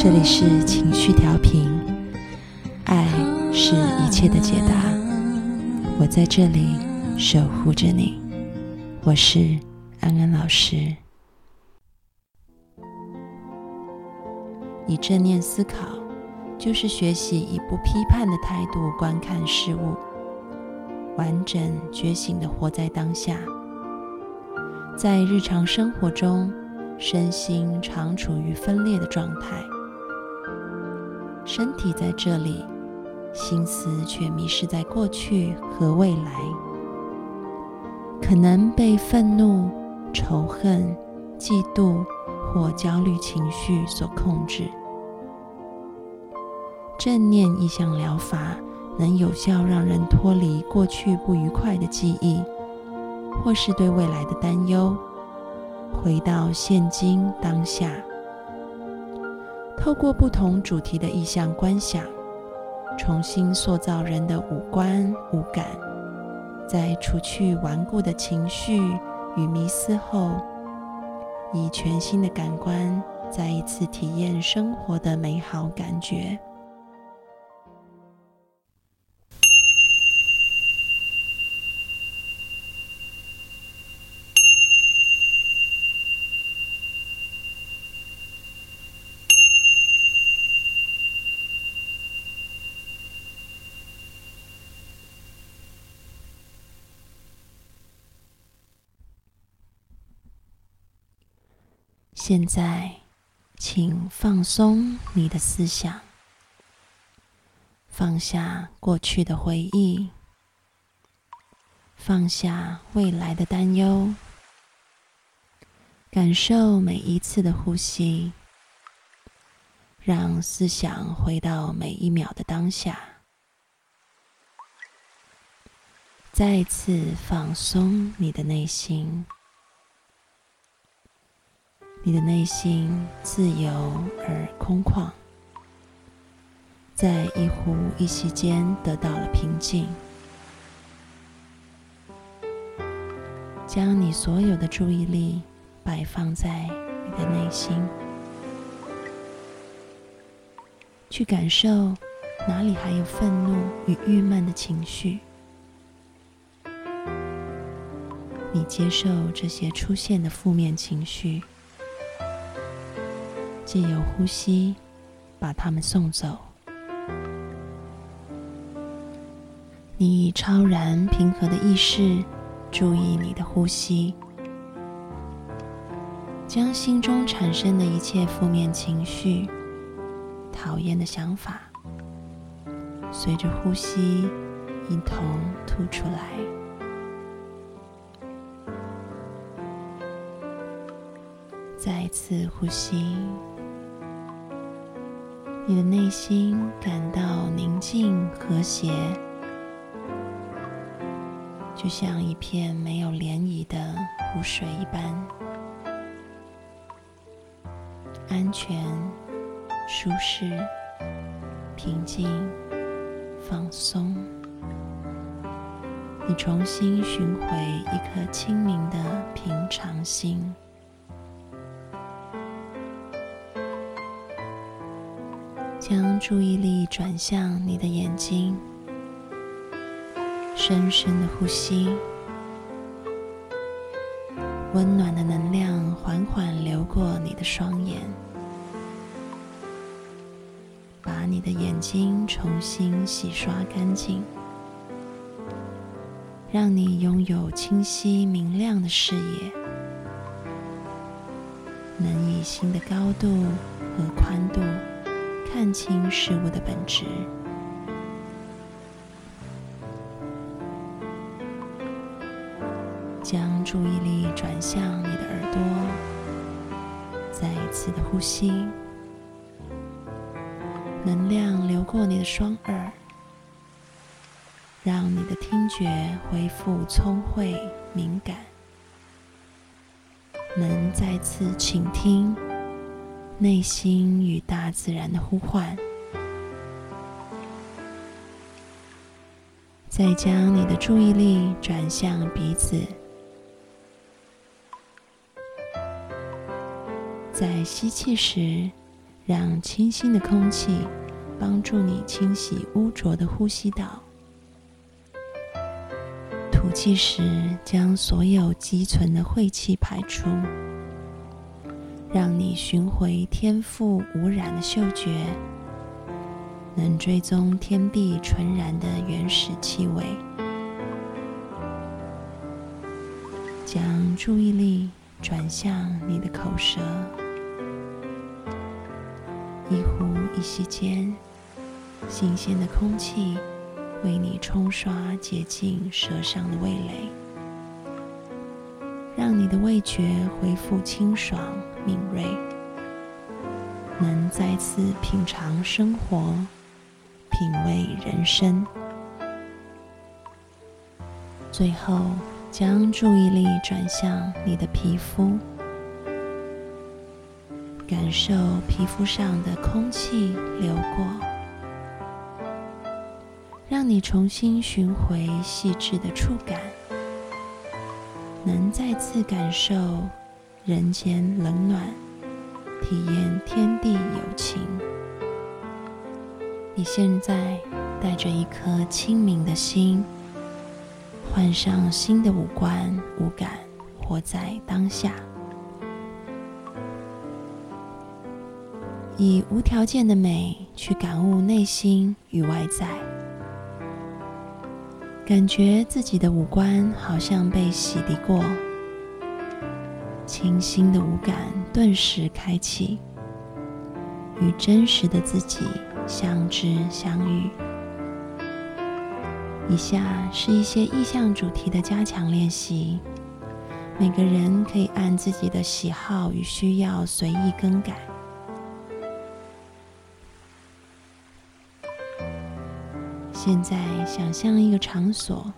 这里是情绪调频，爱是一切的解答。我在这里守护着你，我是安安老师。以正念思考，就是学习以不批判的态度观看事物，完整觉醒的活在当下。在日常生活中，身心常处于分裂的状态。身体在这里，心思却迷失在过去和未来，可能被愤怒、仇恨、嫉妒或焦虑情绪所控制。正念意象疗法能有效让人脱离过去不愉快的记忆，或是对未来的担忧，回到现今当下。透过不同主题的意象观想，重新塑造人的五官五感，在除去顽固的情绪与迷思后，以全新的感官再一次体验生活的美好感觉。现在，请放松你的思想，放下过去的回忆，放下未来的担忧，感受每一次的呼吸，让思想回到每一秒的当下，再次放松你的内心。你的内心自由而空旷，在一呼一吸间得到了平静。将你所有的注意力摆放在你的内心，去感受哪里还有愤怒与郁闷的情绪。你接受这些出现的负面情绪。借由呼吸，把它们送走。你以超然平和的意识，注意你的呼吸，将心中产生的一切负面情绪、讨厌的想法，随着呼吸一同吐出来。再次呼吸。你的内心感到宁静和谐，就像一片没有涟漪的湖水一般，安全、舒适、平静、放松。你重新寻回一颗清明的平常心。将注意力转向你的眼睛，深深的呼吸，温暖的能量缓缓流过你的双眼，把你的眼睛重新洗刷干净，让你拥有清晰明亮的视野，能以新的高度和宽度。看清事物的本质，将注意力转向你的耳朵，再一次的呼吸，能量流过你的双耳，让你的听觉恢复聪慧敏感，能再次倾听。内心与大自然的呼唤，再将你的注意力转向鼻子，在吸气时，让清新的空气帮助你清洗污浊的呼吸道。吐气时，将所有积存的晦气排出，让你寻回天赋无染的嗅觉，能追踪天地纯然的原始气味。将注意力转向你的口舌，一呼一吸间，新鲜的空气。为你冲刷洁净舌上的味蕾，让你的味觉恢复清爽敏锐，能再次品尝生活，品味人生。最后，将注意力转向你的皮肤，感受皮肤上的空气流过。让你重新寻回细致的触感，能再次感受人间冷暖，体验天地有情。你现在带着一颗清明的心，换上新的五官五感，活在当下，以无条件的美去感悟内心与外在。感觉自己的五官好像被洗涤过，清新的五感顿时开启，与真实的自己相知相遇。以下是一些意象主题的加强练习，每个人可以按自己的喜好与需要随意更改。现在想象一个场所，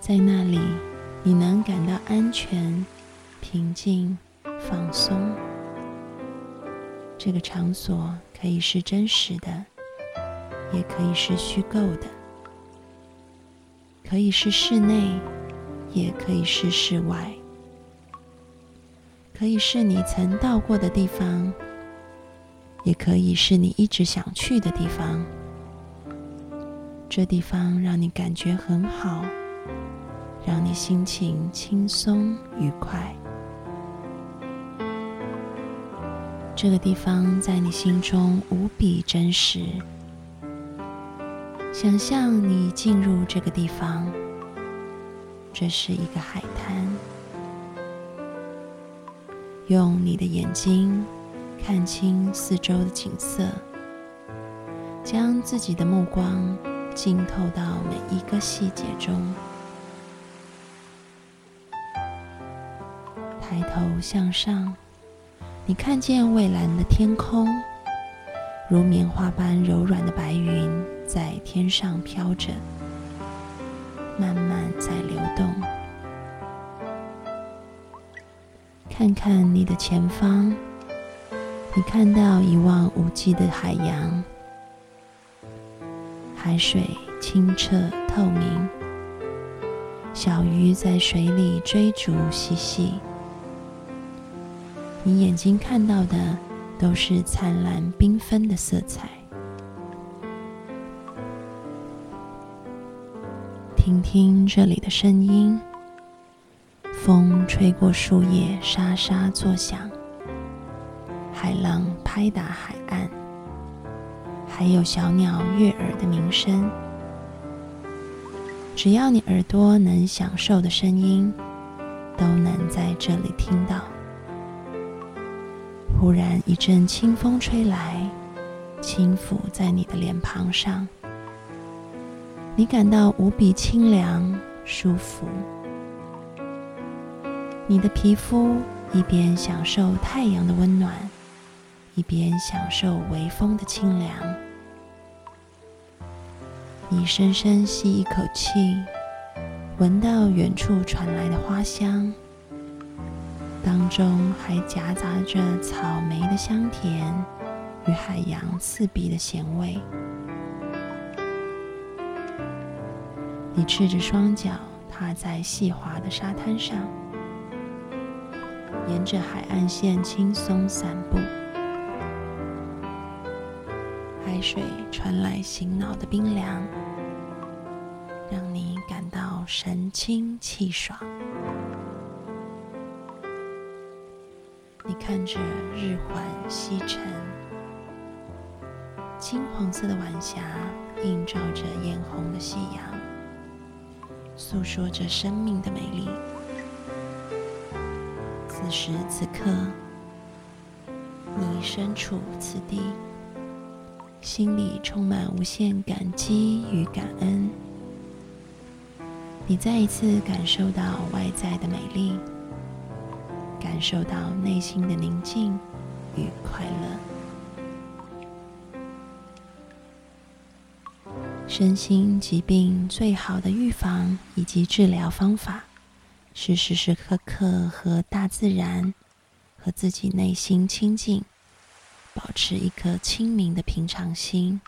在那里你能感到安全、平静、放松。这个场所可以是真实的，也可以是虚构的，可以是室内，也可以是室外，可以是你曾到过的地方，也可以是你一直想去的地方。这地方让你感觉很好，让你心情轻松愉快。这个地方在你心中无比真实。想象你进入这个地方，这是一个海滩。用你的眼睛看清四周的景色，将自己的目光。浸透到每一个细节中。抬头向上，你看见蔚蓝的天空，如棉花般柔软的白云在天上飘着，慢慢在流动。看看你的前方，你看到一望无际的海洋。海水清澈透明，小鱼在水里追逐嬉戏。你眼睛看到的都是灿烂缤纷的色彩。听听这里的声音，风吹过树叶，沙沙作响；海浪拍打海岸。还有小鸟悦耳的鸣声，只要你耳朵能享受的声音，都能在这里听到。忽然一阵清风吹来，轻抚在你的脸庞上，你感到无比清凉舒服。你的皮肤一边享受太阳的温暖，一边享受微风的清凉。你深深吸一口气，闻到远处传来的花香，中还夹杂着草莓的香甜与海洋刺鼻的咸味。你赤着双脚踏在细滑的沙滩上，沿着海岸线轻松散步，海水传来醒脑的冰凉，让你感到神清气爽。看着日缓西沉，金黄色的晚霞映照着艳红的夕阳，诉说着生命的美丽。此时此刻，你身处此地，心里充满无限感激与感恩。你再一次感受到外在的美丽。感受到内心的宁静与快乐。身心疾病最好的预防以及治疗方法，是时时刻刻和大自然、和自己内心亲近，保持一颗清明的平常心。